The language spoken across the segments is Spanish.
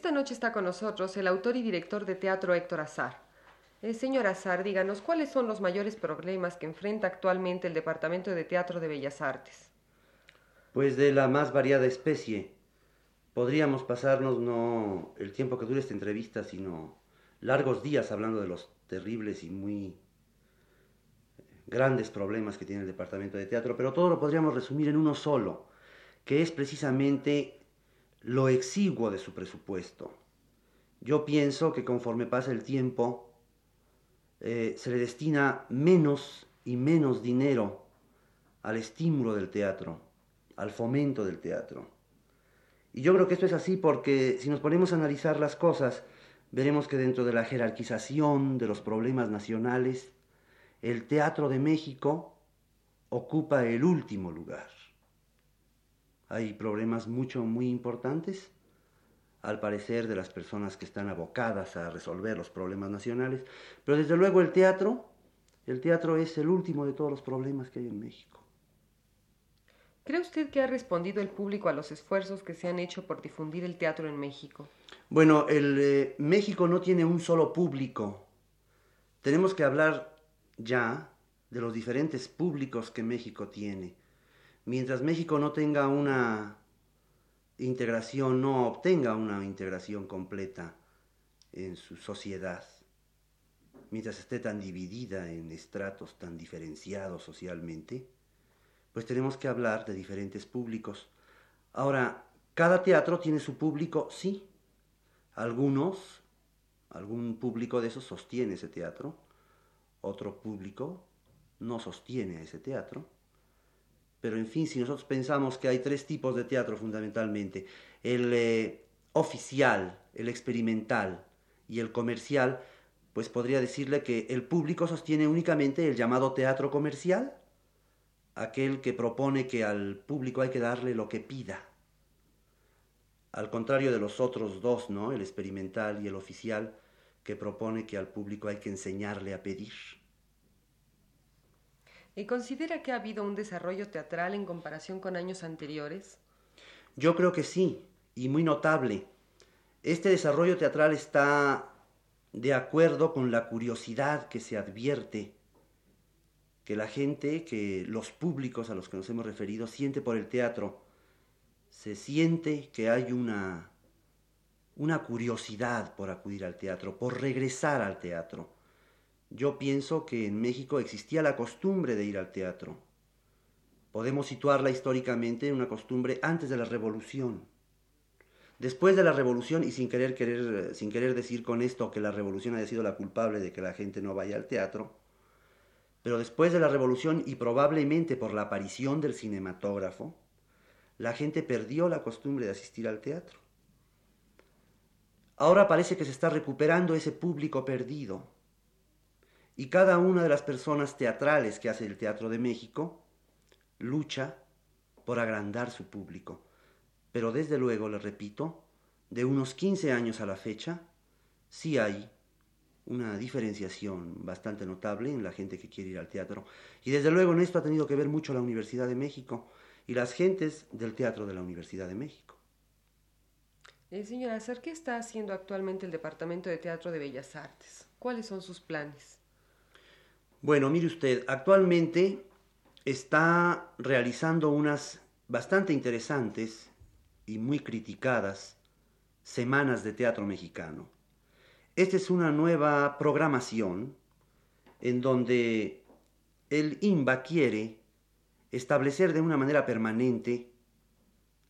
Esta noche está con nosotros el autor y director de teatro Héctor Azar. Eh, señor Azar, díganos, ¿cuáles son los mayores problemas que enfrenta actualmente el Departamento de Teatro de Bellas Artes? Pues de la más variada especie. Podríamos pasarnos no el tiempo que dure esta entrevista, sino largos días hablando de los terribles y muy grandes problemas que tiene el Departamento de Teatro, pero todo lo podríamos resumir en uno solo, que es precisamente lo exiguo de su presupuesto. Yo pienso que conforme pasa el tiempo, eh, se le destina menos y menos dinero al estímulo del teatro, al fomento del teatro. Y yo creo que esto es así porque si nos ponemos a analizar las cosas, veremos que dentro de la jerarquización de los problemas nacionales, el teatro de México ocupa el último lugar. Hay problemas mucho, muy importantes, al parecer, de las personas que están abocadas a resolver los problemas nacionales, pero desde luego el teatro, el teatro es el último de todos los problemas que hay en México. ¿Cree usted que ha respondido el público a los esfuerzos que se han hecho por difundir el teatro en México? Bueno, el eh, México no tiene un solo público. Tenemos que hablar ya de los diferentes públicos que México tiene mientras México no tenga una integración, no obtenga una integración completa en su sociedad, mientras esté tan dividida en estratos tan diferenciados socialmente, pues tenemos que hablar de diferentes públicos. Ahora, cada teatro tiene su público, sí. Algunos, algún público de esos sostiene ese teatro, otro público no sostiene ese teatro pero en fin, si nosotros pensamos que hay tres tipos de teatro fundamentalmente, el eh, oficial, el experimental y el comercial, pues podría decirle que el público sostiene únicamente el llamado teatro comercial, aquel que propone que al público hay que darle lo que pida. Al contrario de los otros dos, ¿no? El experimental y el oficial, que propone que al público hay que enseñarle a pedir. ¿Y considera que ha habido un desarrollo teatral en comparación con años anteriores? Yo creo que sí, y muy notable. Este desarrollo teatral está de acuerdo con la curiosidad que se advierte que la gente, que los públicos a los que nos hemos referido, siente por el teatro. Se siente que hay una, una curiosidad por acudir al teatro, por regresar al teatro. Yo pienso que en México existía la costumbre de ir al teatro. Podemos situarla históricamente en una costumbre antes de la revolución. Después de la revolución, y sin querer, querer, sin querer decir con esto que la revolución haya sido la culpable de que la gente no vaya al teatro, pero después de la revolución y probablemente por la aparición del cinematógrafo, la gente perdió la costumbre de asistir al teatro. Ahora parece que se está recuperando ese público perdido y cada una de las personas teatrales que hace el Teatro de México lucha por agrandar su público. Pero desde luego, le repito, de unos 15 años a la fecha, sí hay una diferenciación bastante notable en la gente que quiere ir al teatro. Y desde luego en esto ha tenido que ver mucho la Universidad de México y las gentes del teatro de la Universidad de México. Eh, señora ¿qué está haciendo actualmente el Departamento de Teatro de Bellas Artes? ¿Cuáles son sus planes? Bueno, mire usted, actualmente está realizando unas bastante interesantes y muy criticadas semanas de teatro mexicano. Esta es una nueva programación en donde el INBA quiere establecer de una manera permanente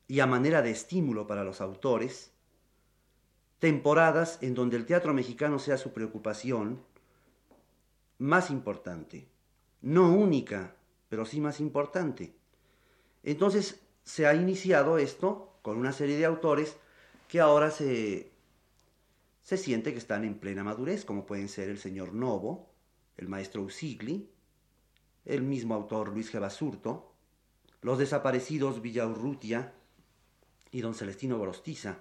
y a manera de estímulo para los autores temporadas en donde el teatro mexicano sea su preocupación más importante. No única, pero sí más importante. Entonces se ha iniciado esto con una serie de autores que ahora se, se siente que están en plena madurez, como pueden ser el señor Novo, el maestro Usigli, el mismo autor Luis G. Basurto, los desaparecidos Villaurrutia y don Celestino Gorostiza.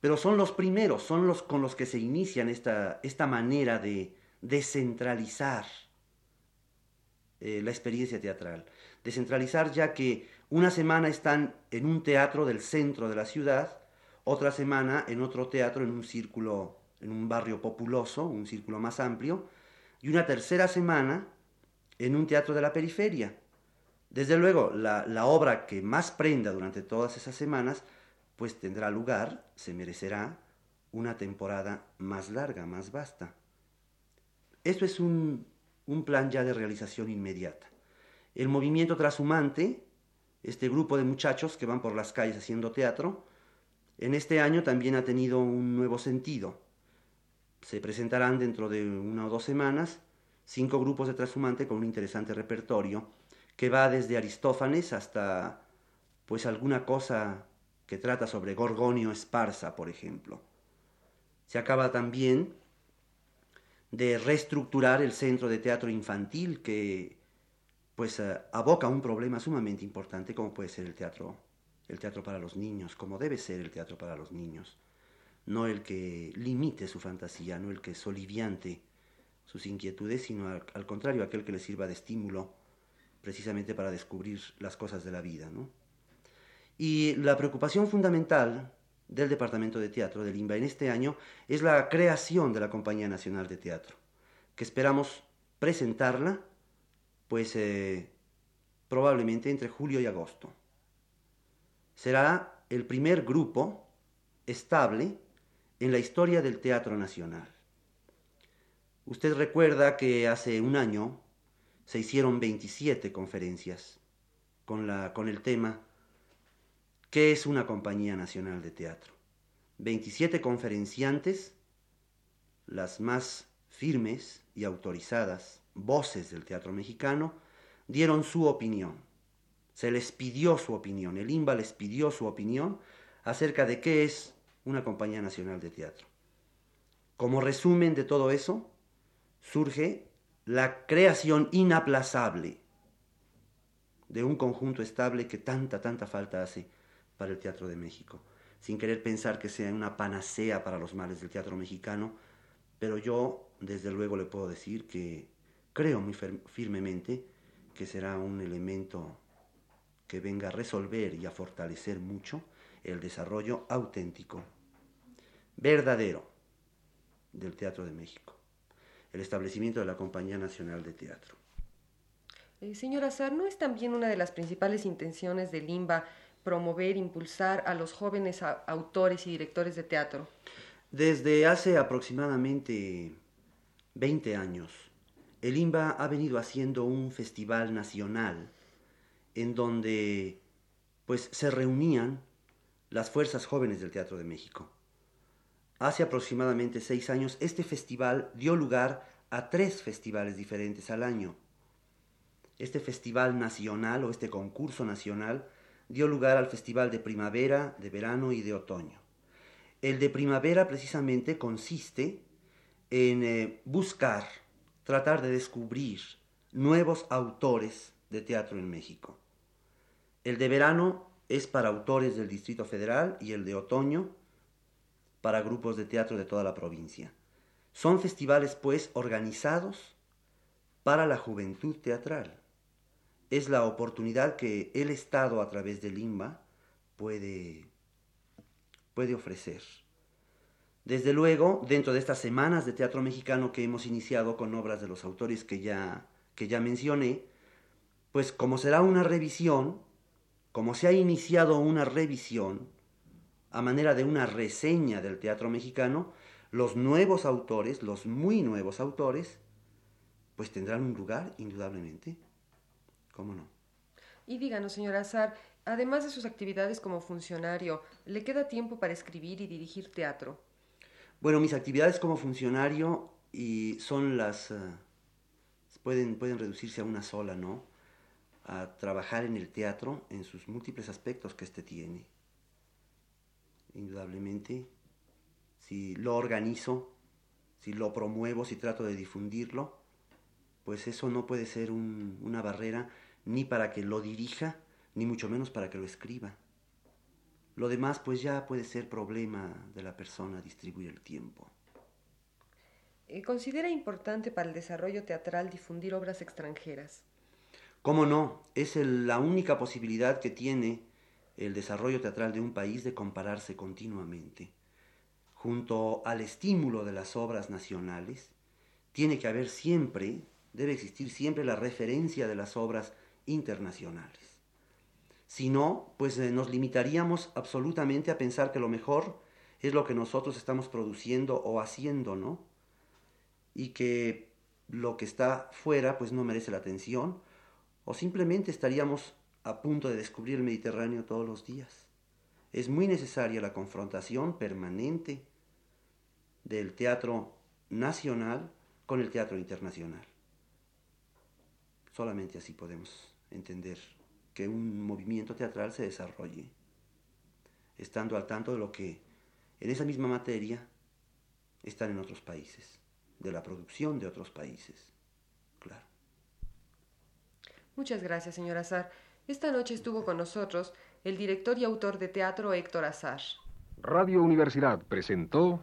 Pero son los primeros, son los con los que se inician esta, esta manera de descentralizar eh, la experiencia teatral. Descentralizar ya que una semana están en un teatro del centro de la ciudad, otra semana en otro teatro en un círculo, en un barrio populoso, un círculo más amplio, y una tercera semana en un teatro de la periferia. Desde luego, la, la obra que más prenda durante todas esas semanas, pues tendrá lugar, se merecerá una temporada más larga, más vasta. Esto es un, un plan ya de realización inmediata. El movimiento trashumante, este grupo de muchachos que van por las calles haciendo teatro, en este año también ha tenido un nuevo sentido. Se presentarán dentro de una o dos semanas cinco grupos de trashumante con un interesante repertorio que va desde Aristófanes hasta pues alguna cosa que trata sobre Gorgonio Esparza, por ejemplo. Se acaba también de reestructurar el centro de teatro infantil que pues uh, aboca un problema sumamente importante como puede ser el teatro el teatro para los niños, como debe ser el teatro para los niños, no el que limite su fantasía, no el que soliviante sus inquietudes, sino al, al contrario, aquel que les sirva de estímulo precisamente para descubrir las cosas de la vida. ¿no? Y la preocupación fundamental del Departamento de Teatro del INBA en este año es la creación de la Compañía Nacional de Teatro, que esperamos presentarla, pues eh, probablemente entre julio y agosto. Será el primer grupo estable en la historia del Teatro Nacional. Usted recuerda que hace un año se hicieron 27 conferencias con, la, con el tema ¿Qué es una compañía nacional de teatro? 27 conferenciantes, las más firmes y autorizadas voces del teatro mexicano, dieron su opinión. Se les pidió su opinión, el IMBA les pidió su opinión acerca de qué es una compañía nacional de teatro. Como resumen de todo eso, surge la creación inaplazable de un conjunto estable que tanta, tanta falta hace para el Teatro de México, sin querer pensar que sea una panacea para los males del teatro mexicano, pero yo desde luego le puedo decir que creo muy firmemente que será un elemento que venga a resolver y a fortalecer mucho el desarrollo auténtico, verdadero del Teatro de México, el establecimiento de la Compañía Nacional de Teatro. Eh, señor Azar, ¿no es también una de las principales intenciones del IMBA promover, impulsar a los jóvenes autores y directores de teatro? Desde hace aproximadamente 20 años, el IMBA ha venido haciendo un festival nacional en donde pues se reunían las fuerzas jóvenes del Teatro de México. Hace aproximadamente seis años este festival dio lugar a tres festivales diferentes al año. Este festival nacional o este concurso nacional dio lugar al festival de primavera, de verano y de otoño. El de primavera precisamente consiste en eh, buscar, tratar de descubrir nuevos autores de teatro en México. El de verano es para autores del Distrito Federal y el de otoño para grupos de teatro de toda la provincia. Son festivales, pues, organizados para la juventud teatral es la oportunidad que el Estado a través del INBA puede, puede ofrecer. Desde luego, dentro de estas semanas de teatro mexicano que hemos iniciado con obras de los autores que ya, que ya mencioné, pues como será una revisión, como se ha iniciado una revisión a manera de una reseña del teatro mexicano, los nuevos autores, los muy nuevos autores, pues tendrán un lugar indudablemente. ¿Cómo no? Y díganos, señor Azar, además de sus actividades como funcionario, ¿le queda tiempo para escribir y dirigir teatro? Bueno, mis actividades como funcionario y son las... eh, pueden, pueden reducirse a una sola, ¿no? A trabajar en el teatro en sus múltiples aspectos que éste tiene. Indudablemente, si lo organizo, si lo promuevo, si trato de difundirlo, pues eso no puede ser un- una barrera ni para que lo dirija, ni mucho menos para que lo escriba. Lo demás pues ya puede ser problema de la persona distribuir el tiempo. Eh, ¿Considera importante para el desarrollo teatral difundir obras extranjeras? ¿Cómo no? Es el- la única posibilidad que tiene el desarrollo teatral de un país de compararse continuamente. Junto al estímulo de las obras nacionales, tiene que haber siempre, debe existir siempre la referencia de las obras internacionales. Si no, pues eh, nos limitaríamos absolutamente a pensar que lo mejor es lo que nosotros estamos produciendo o haciendo, ¿no? Y que lo que está fuera pues no merece la atención o simplemente estaríamos a punto de descubrir el Mediterráneo todos los días. Es muy necesaria la confrontación permanente del teatro nacional con el teatro internacional. Solamente así podemos entender que un movimiento teatral se desarrolle, estando al tanto de lo que en esa misma materia están en otros países, de la producción de otros países. Claro. Muchas gracias, señor Azar. Esta noche estuvo con nosotros el director y autor de teatro Héctor Azar. Radio Universidad presentó